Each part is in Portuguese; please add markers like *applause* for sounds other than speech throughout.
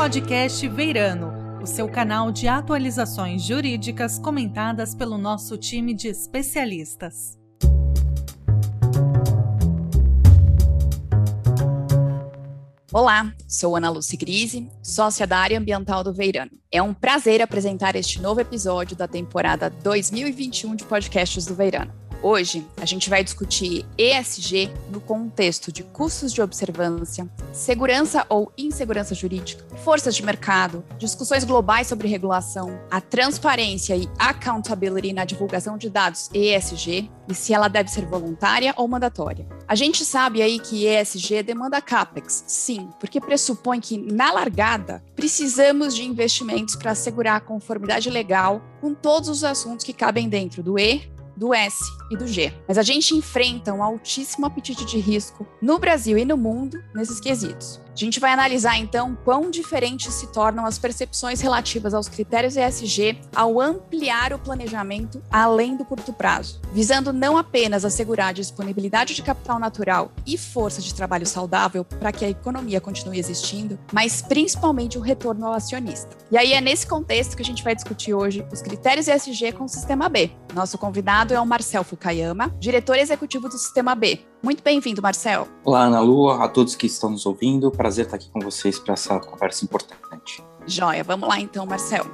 podcast Veirano, o seu canal de atualizações jurídicas comentadas pelo nosso time de especialistas. Olá, sou Ana Lucy Grise, sócia da área ambiental do Veirano. É um prazer apresentar este novo episódio da temporada 2021 de podcasts do Veirano. Hoje a gente vai discutir ESG no contexto de custos de observância, segurança ou insegurança jurídica, forças de mercado, discussões globais sobre regulação, a transparência e accountability na divulgação de dados ESG e se ela deve ser voluntária ou mandatória. A gente sabe aí que ESG demanda CAPEX, sim, porque pressupõe que na largada precisamos de investimentos para assegurar a conformidade legal com todos os assuntos que cabem dentro do E, do S e do G. Mas a gente enfrenta um altíssimo apetite de risco no Brasil e no mundo nesses quesitos. A gente vai analisar então quão diferentes se tornam as percepções relativas aos critérios ESG ao ampliar o planejamento além do curto prazo, visando não apenas assegurar a disponibilidade de capital natural e força de trabalho saudável para que a economia continue existindo, mas principalmente o retorno ao acionista. E aí é nesse contexto que a gente vai discutir hoje os critérios ESG com o Sistema B. Nosso convidado é o Marcel Fukayama, diretor executivo do Sistema B. Muito bem-vindo, Marcel. Olá, Ana Lu, a todos que estão nos ouvindo. Prazer estar aqui com vocês para essa conversa importante. Joia, vamos lá então, Marcel.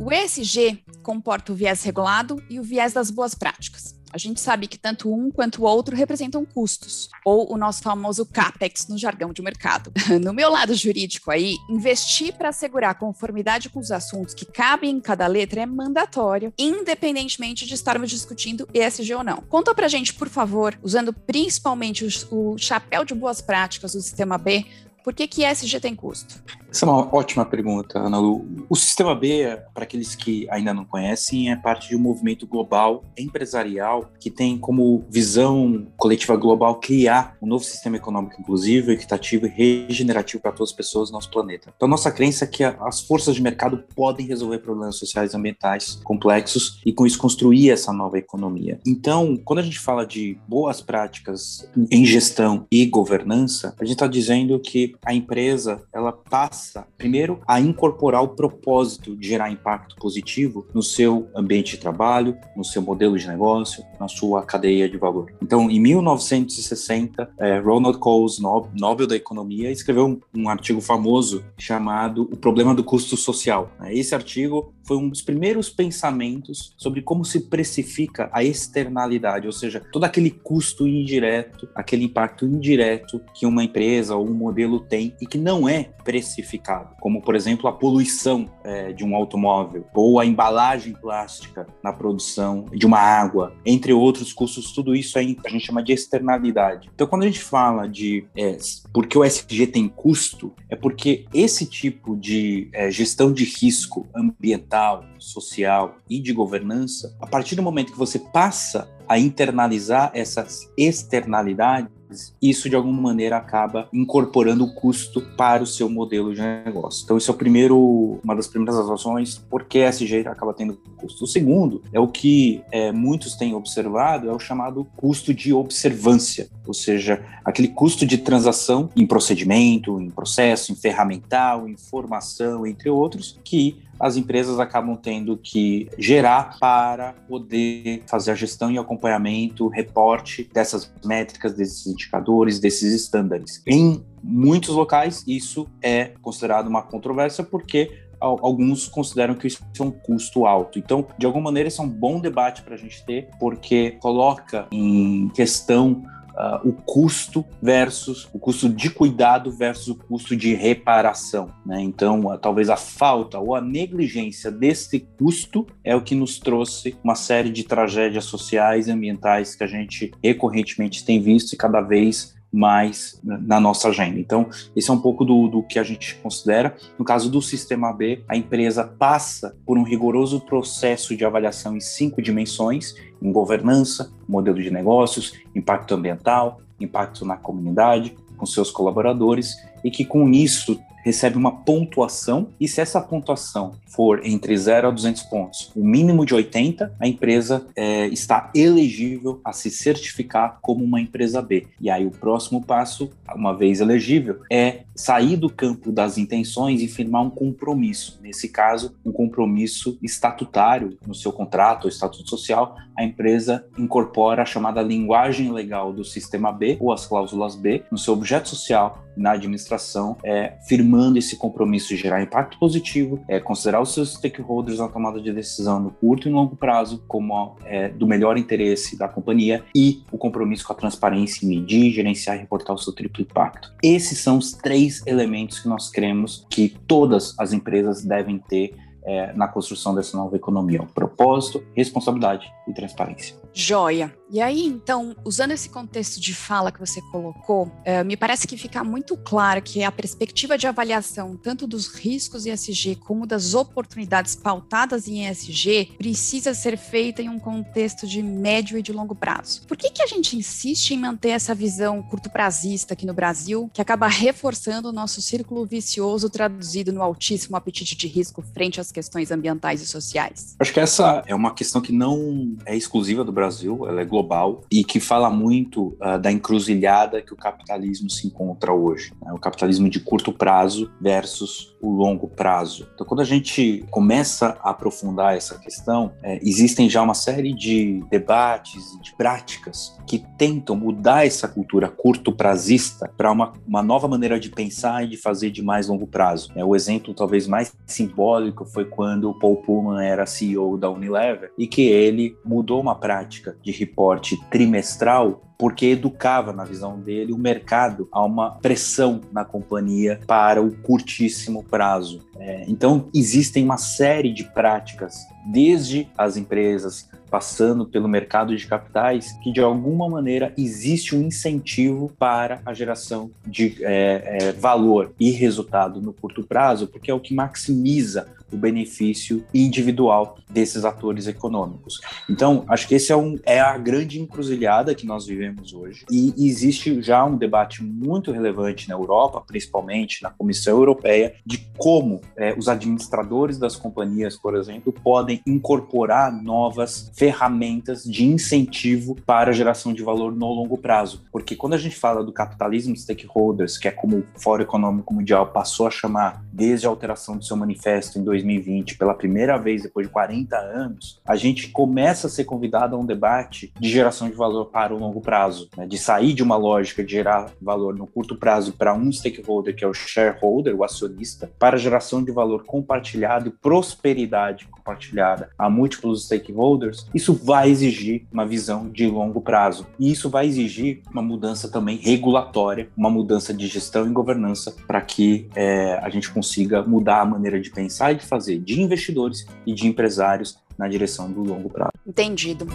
O ESG comporta o viés regulado e o viés das boas práticas. A gente sabe que tanto um quanto o outro representam custos, ou o nosso famoso CAPEX no jargão de mercado. *laughs* No meu lado jurídico aí, investir para assegurar conformidade com os assuntos que cabem em cada letra é mandatório, independentemente de estarmos discutindo ESG ou não. Conta pra gente, por favor, usando principalmente o, chapéu de boas práticas do sistema B, por que, que ESG tem custo? Essa é uma ótima pergunta, Ana Lu. O Sistema B, para aqueles que ainda não conhecem, é parte de um movimento global empresarial que tem como visão coletiva global criar um novo sistema econômico inclusivo, equitativo e regenerativo para todas as pessoas do nosso planeta. Então, nossa crença é que as forças de mercado podem resolver problemas sociais e ambientais complexos e, com isso, construir essa nova economia. Então, quando a gente fala de boas práticas em gestão e governança, a gente está dizendo que a empresa ela passa primeiro a incorporar o propósito de gerar impacto positivo no seu ambiente de trabalho, no seu modelo de negócio, na sua cadeia de valor. Então, em 1960, é, Ronald Coase, Nobel da Economia, escreveu um, um, artigo famoso chamado O Problema do Custo Social. Esse artigo foi um dos primeiros pensamentos sobre como se precifica a externalidade, ou seja, todo aquele custo indireto, aquele impacto indireto que uma empresa ou um modelo tem e que não é precificado, como por exemplo a poluição é, de um automóvel ou a embalagem plástica na produção de uma água, entre outros custos, tudo isso aí a gente chama de externalidade. Então, quando a gente fala de é, porque o SG tem custo, é porque esse tipo de é, gestão de risco ambiental, social e de governança, a partir do momento que você passa a internalizar essas externalidades, isso de alguma maneira acaba incorporando o custo para o seu modelo de negócio. Então, isso é o primeiro, uma das primeiras razões por que SG acaba tendo custo. O segundo é o que é, muitos têm observado, é o chamado custo de observância, ou seja, aquele custo de transação em procedimento, em processo, em ferramental, em formação, entre outros, que as empresas acabam tendo que gerar para poder fazer a gestão e acompanhamento, reporte dessas métricas, desses indicadores, desses estándares. Em muitos locais, isso é considerado uma controvérsia porque alguns consideram que isso é um custo alto. Então, de alguma maneira, isso é um bom debate para a gente ter, porque coloca em questão uh, o custo versus o custo de cuidado versus o custo de reparação. Né? Então, uh, talvez a falta ou a negligência desse custo é o que nos trouxe uma série de tragédias sociais e ambientais que a gente recorrentemente tem visto e cada vez mais na nossa agenda. Então, esse é um pouco do, do, que a gente considera. No caso do Sistema B, a empresa passa por um rigoroso processo de avaliação em cinco dimensões, em governança, modelo de negócios, impacto ambiental, impacto na comunidade, com seus colaboradores e que com isso recebe uma pontuação e se essa pontuação for entre 0 a 200 pontos, o mínimo de 80, a empresa é, está elegível a se certificar como uma empresa B. E aí o próximo passo, uma vez elegível, é sair do campo das intenções e firmar um compromisso. Nesse caso, um compromisso estatutário no seu contrato ou estatuto social, a empresa incorpora a chamada linguagem legal do sistema B ou as cláusulas B no seu objeto social na administração, é, firmando esse compromisso de gerar impacto positivo, é, considerar os seus stakeholders na tomada de decisão no curto e longo prazo como é, do melhor interesse da companhia e o compromisso com a transparência em medir, gerenciar e reportar o seu triplo impacto. Esses são os três elementos que nós cremos que todas as empresas devem ter é, na construção dessa nova economia: o propósito, responsabilidade e transparência. Joia. E aí, então, usando esse contexto de fala que você colocou, é, me parece que fica muito claro que a perspectiva de avaliação tanto dos riscos ESG como das oportunidades pautadas em ESG precisa ser feita em um contexto de médio e de longo prazo. Por que, que a gente insiste em manter essa visão curto-prazista aqui no Brasil, que acaba reforçando o nosso círculo vicioso traduzido no altíssimo apetite de risco frente às questões ambientais e sociais? Acho que essa é uma questão que não é exclusiva do Brasil, ela é global e que fala muito uh, da encruzilhada que o capitalismo se encontra hoje. Né? O capitalismo de curto prazo versus o longo prazo. Então, quando a gente começa a aprofundar essa questão, é, existem já uma série de debates e de práticas que tentam mudar essa cultura curto prazista para uma, uma nova maneira de pensar e de fazer de mais longo prazo. É, o exemplo talvez mais simbólico foi quando o Paul Pullman era CEO da Unilever e que ele mudou uma prática de reporte trimestral porque educava, na visão dele, o mercado a uma pressão na companhia para o curtíssimo prazo. É, então, existem uma série de práticas, desde as empresas, passando pelo mercado de capitais, que de alguma maneira existe um incentivo para a geração de é, é, valor e resultado no curto prazo, porque é o que maximiza o benefício individual desses atores econômicos. Então, acho que esse é, um, é a grande encruzilhada que nós vivemos hoje. E existe já um debate muito relevante na Europa, principalmente na Comissão Europeia, de como é, os administradores das companhias, por exemplo, podem incorporar novas ferramentas de incentivo para a geração de valor no longo prazo. Porque quando a gente fala do capitalismo stakeholders, que é como o Fórum Econômico Mundial passou a chamar desde a alteração do seu manifesto em 2020, pela primeira vez depois de 40 anos, a gente começa a ser convidado a um debate de geração de valor para o longo prazo, né? de sair de uma lógica de gerar valor no curto prazo para um stakeholder, que é o shareholder, o acionista, para geração de valor compartilhado e prosperidade compartilhada a múltiplos stakeholders, isso vai exigir uma visão de longo prazo. E isso vai exigir uma mudança também regulatória, uma mudança de gestão e governança para que é, a gente consiga mudar a maneira de pensar e de fazer de investidores e de empresários na direção do longo prazo. Entendido.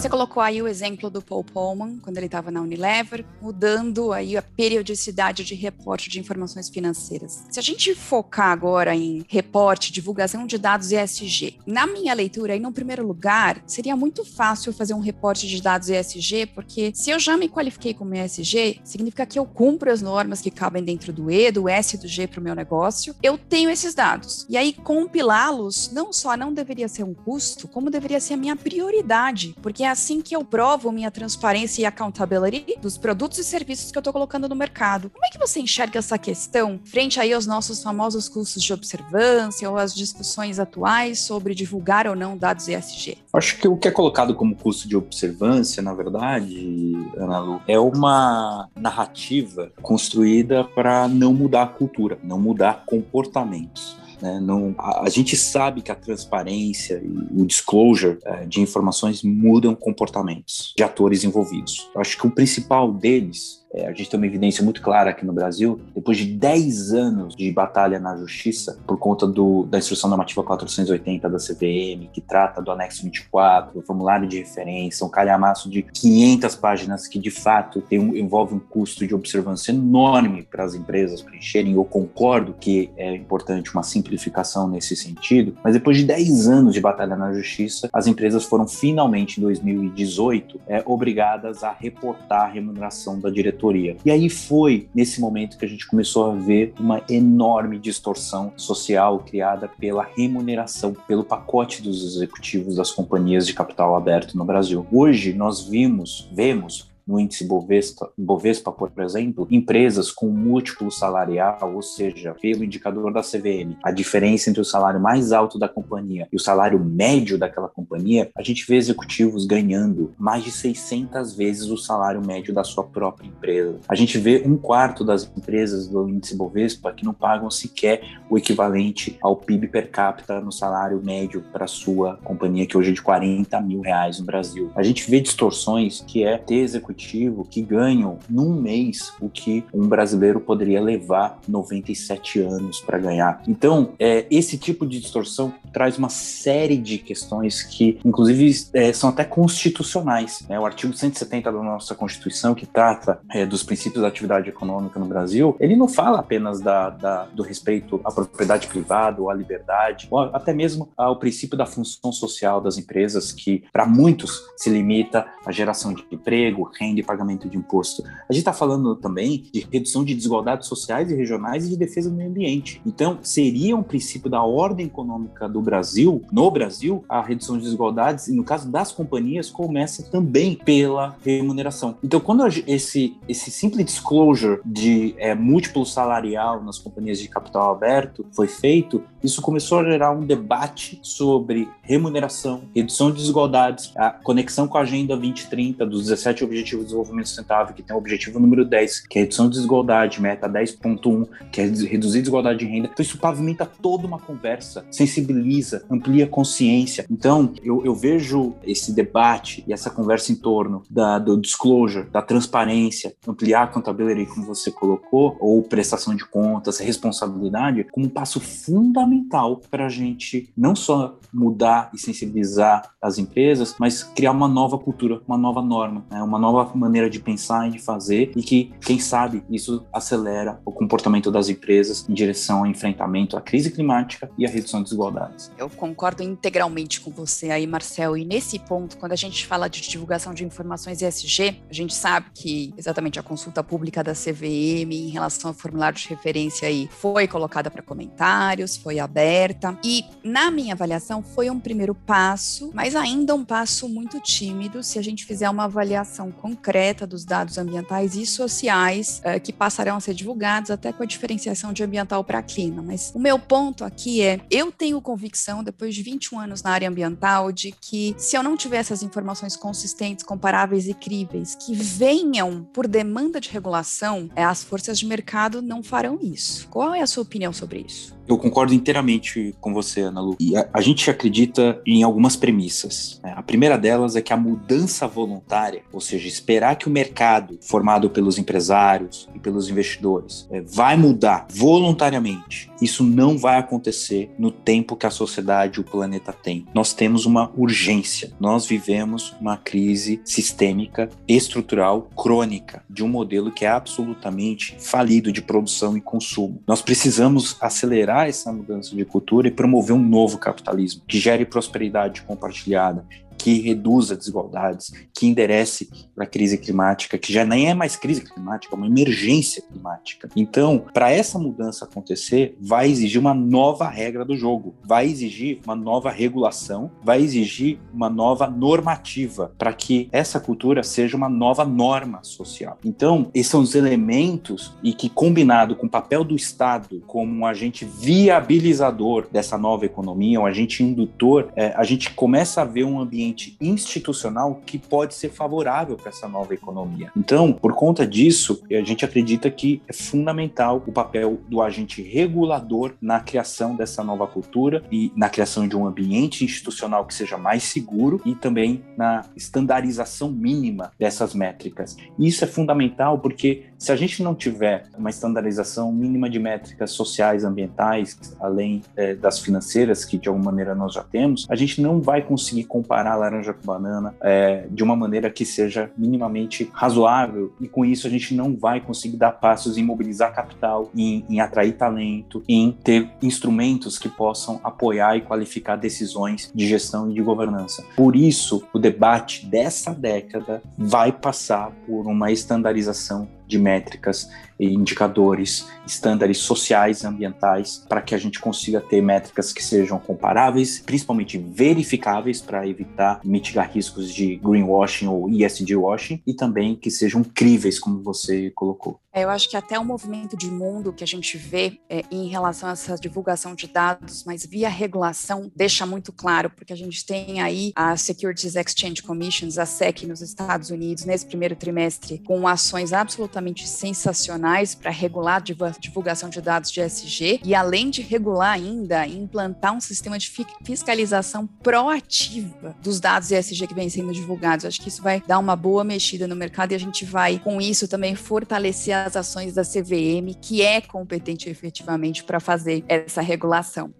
Você colocou aí o exemplo do Paul Pullman, quando ele estava na Unilever, mudando aí a periodicidade de reporte de informações financeiras. Se a gente focar agora em reporte, divulgação de dados ESG, na minha leitura, aí no primeiro lugar, seria muito fácil fazer um reporte de dados ESG, porque se eu já me qualifiquei como ESG, significa que eu cumpro as normas que cabem dentro do E, do S e do G para o meu negócio, eu tenho esses dados. E aí, compilá-los não só não deveria ser um custo, como deveria ser a minha prioridade, porque assim que eu provo minha transparência e accountability dos produtos e serviços que eu estou colocando no mercado. Como é que você enxerga essa questão frente aí aos nossos famosos custos de observância ou às discussões atuais sobre divulgar ou não dados ESG? Acho que o que é colocado como custo de observância, na verdade, Ana Lu, é uma narrativa construída para não mudar a cultura, não mudar comportamentos. Né? Não, a, a, gente sabe que a transparência e o disclosure é, de informações mudam comportamentos de atores envolvidos. Eu acho que o principal deles é, a gente tem uma evidência muito clara aqui no Brasil, depois de 10 anos de batalha na justiça, por conta do, da instrução normativa 480 da CVM, que trata do anexo 24, o formulário de referência, um calhamaço de 500 páginas que de fato tem um, envolve um custo de observância enorme para as empresas preencherem. Eu concordo que é importante uma simplificação nesse sentido, mas depois de 10 anos de batalha na justiça, as empresas foram finalmente em 2018 é, obrigadas a reportar a remuneração da diretoria. E aí foi nesse momento que a gente começou a ver uma enorme distorção social criada pela remuneração, pelo pacote dos executivos das companhias de capital aberto no Brasil. Hoje nós vimos, vemos no índice Bovespa, Bovespa, por exemplo, empresas com múltiplo salarial, ou seja, pelo indicador da CVM, a diferença entre o salário mais alto da companhia e o salário médio daquela companhia, a gente vê executivos ganhando mais de 600 vezes o salário médio da sua própria empresa. A gente vê um quarto das empresas do índice Bovespa que não pagam sequer o equivalente ao PIB per capita no salário médio para sua companhia, que hoje é de 40 mil reais no Brasil. A gente vê distorções que é ter executivos executivo que ganham num mês o que um brasileiro poderia levar 97 anos para ganhar. Então, é, esse tipo de distorção traz uma série de questões que, inclusive, é, são até constitucionais. Né? O artigo 170 da nossa Constituição, que trata é, dos princípios da atividade econômica no Brasil, ele não fala apenas da, da, do respeito à propriedade privada ou à liberdade, ou até mesmo ao princípio da função social das empresas, que para muitos se limita à geração de emprego, renda e pagamento de imposto. A gente está falando também de redução de desigualdades sociais e regionais e de defesa do meio ambiente. Então, seria um princípio da ordem econômica do Brasil, no Brasil, a redução de desigualdades, e no caso das companhias, começa também pela remuneração. Então, quando esse, esse simples disclosure de é, múltiplo salarial nas companhias de capital aberto foi feito, isso começou a gerar um debate sobre remuneração, redução de desigualdades, a conexão com a Agenda 2030 dos 17 Objetivos Objetivo de Desenvolvimento Sustentável, que tem o objetivo número 10, que é redução de desigualdade, meta 10.1, que é reduzir desigualdade de renda. Então isso pavimenta toda uma conversa, sensibiliza, amplia a consciência. Então eu, eu vejo esse debate e essa conversa em torno da, do disclosure, da transparência, ampliar a accountability, como você colocou, ou prestação de contas, responsabilidade, como um passo fundamental para a gente não só mudar e sensibilizar as empresas, mas criar uma nova cultura, uma nova norma, né? uma nova maneira de pensar e de fazer e que, quem sabe, isso acelera o comportamento das empresas em direção ao enfrentamento à crise climática e à redução de desigualdades. Eu concordo integralmente com você aí, Marcel, e nesse ponto, quando a gente fala de divulgação de informações ESG, a gente sabe que exatamente a consulta pública da CVM em relação ao formulário de referência aí foi colocada para comentários, foi aberta e, na minha avaliação, foi um primeiro passo, mas ainda um passo muito tímido se a gente fizer uma avaliação com concreta dos dados ambientais e sociais uh, que passarão a ser divulgados até com a diferenciação de ambiental para clima. Mas o meu ponto aqui é, eu tenho convicção, depois de 21 anos na área ambiental, de que se eu não tiver essas informações consistentes, comparáveis e críveis, que venham por demanda de regulação, é, as forças de mercado não farão isso. Qual é a sua opinião sobre isso? Eu concordo inteiramente com você, Ana Lu. E a, a gente acredita em algumas premissas. Né? A primeira delas é que a mudança voluntária, ou seja, esperar que o mercado, formado pelos empresários e pelos investidores, é, vai mudar voluntariamente, isso não vai acontecer no tempo que a sociedade e o planeta tem. Nós temos uma urgência. Nós vivemos uma crise sistêmica, estrutural, crônica, de um modelo que é absolutamente falido de produção e consumo. Nós precisamos acelerar essa mudança de cultura e promover um novo capitalismo que gere prosperidade compartilhada, que reduza desigualdades, que enderece a crise climática, que já nem é mais crise climática, é uma emergência climática. Então, para essa mudança acontecer, vai exigir uma nova regra do jogo, vai exigir uma nova regulação, vai exigir uma nova normativa para que essa cultura seja uma nova norma social. Então, esses são os elementos e que combinado com o papel do Estado como um agente viabilizador dessa nova economia, um agente indutor, é, a gente começa a ver um ambiente ambiente institucional que pode ser favorável para essa nova economia. Então, por conta disso, a gente acredita que é fundamental o papel do agente regulador na criação dessa nova cultura e na criação de um ambiente institucional que seja mais seguro e também na estandarização mínima dessas métricas. Isso é fundamental porque se a gente não tiver uma estandarização mínima de métricas sociais, ambientais, além é, das financeiras, que de alguma maneira nós já temos, a gente não vai conseguir comparar laranja com banana é, de uma maneira que seja minimamente razoável e com isso a gente não vai conseguir dar passos em mobilizar capital, em, em atrair talento, em ter instrumentos que possam apoiar e qualificar decisões de gestão e de governança. Por isso, o debate dessa década vai passar por uma estandarização de métricas indicadores, estándares sociais e ambientais, para que a gente consiga ter métricas que sejam comparáveis, principalmente verificáveis, para evitar mitigar riscos de greenwashing ou ESG washing, e também que sejam críveis, como você colocou. É, eu acho que até o movimento de mundo que a gente vê é, em relação a essa divulgação de dados, mas via regulação, deixa muito claro, porque a gente tem aí a Securities Exchange Commissions, a SEC nos Estados Unidos, nesse primeiro trimestre, com ações absolutamente sensacionais para regular a divulgação de dados de SG e, além de regular ainda, implantar um sistema de fiscalização proativa dos dados ESG que vêm sendo divulgados. Acho que isso vai dar uma boa mexida no mercado e a gente vai, com isso, também fortalecer as ações da CVM, que é competente efetivamente para fazer essa regulação.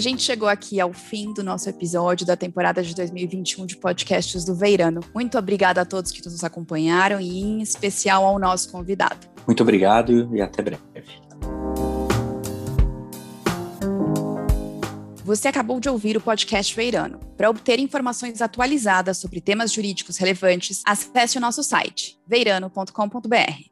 A gente chegou aqui ao fim do nosso episódio da temporada de 2021 de podcasts do Veirano. Muito obrigada a todos que nos acompanharam e em especial ao nosso convidado. Muito obrigado e até breve. Você acabou de ouvir o podcast Veirano. Para obter informações atualizadas sobre temas jurídicos relevantes, acesse o nosso site veirano.com.br.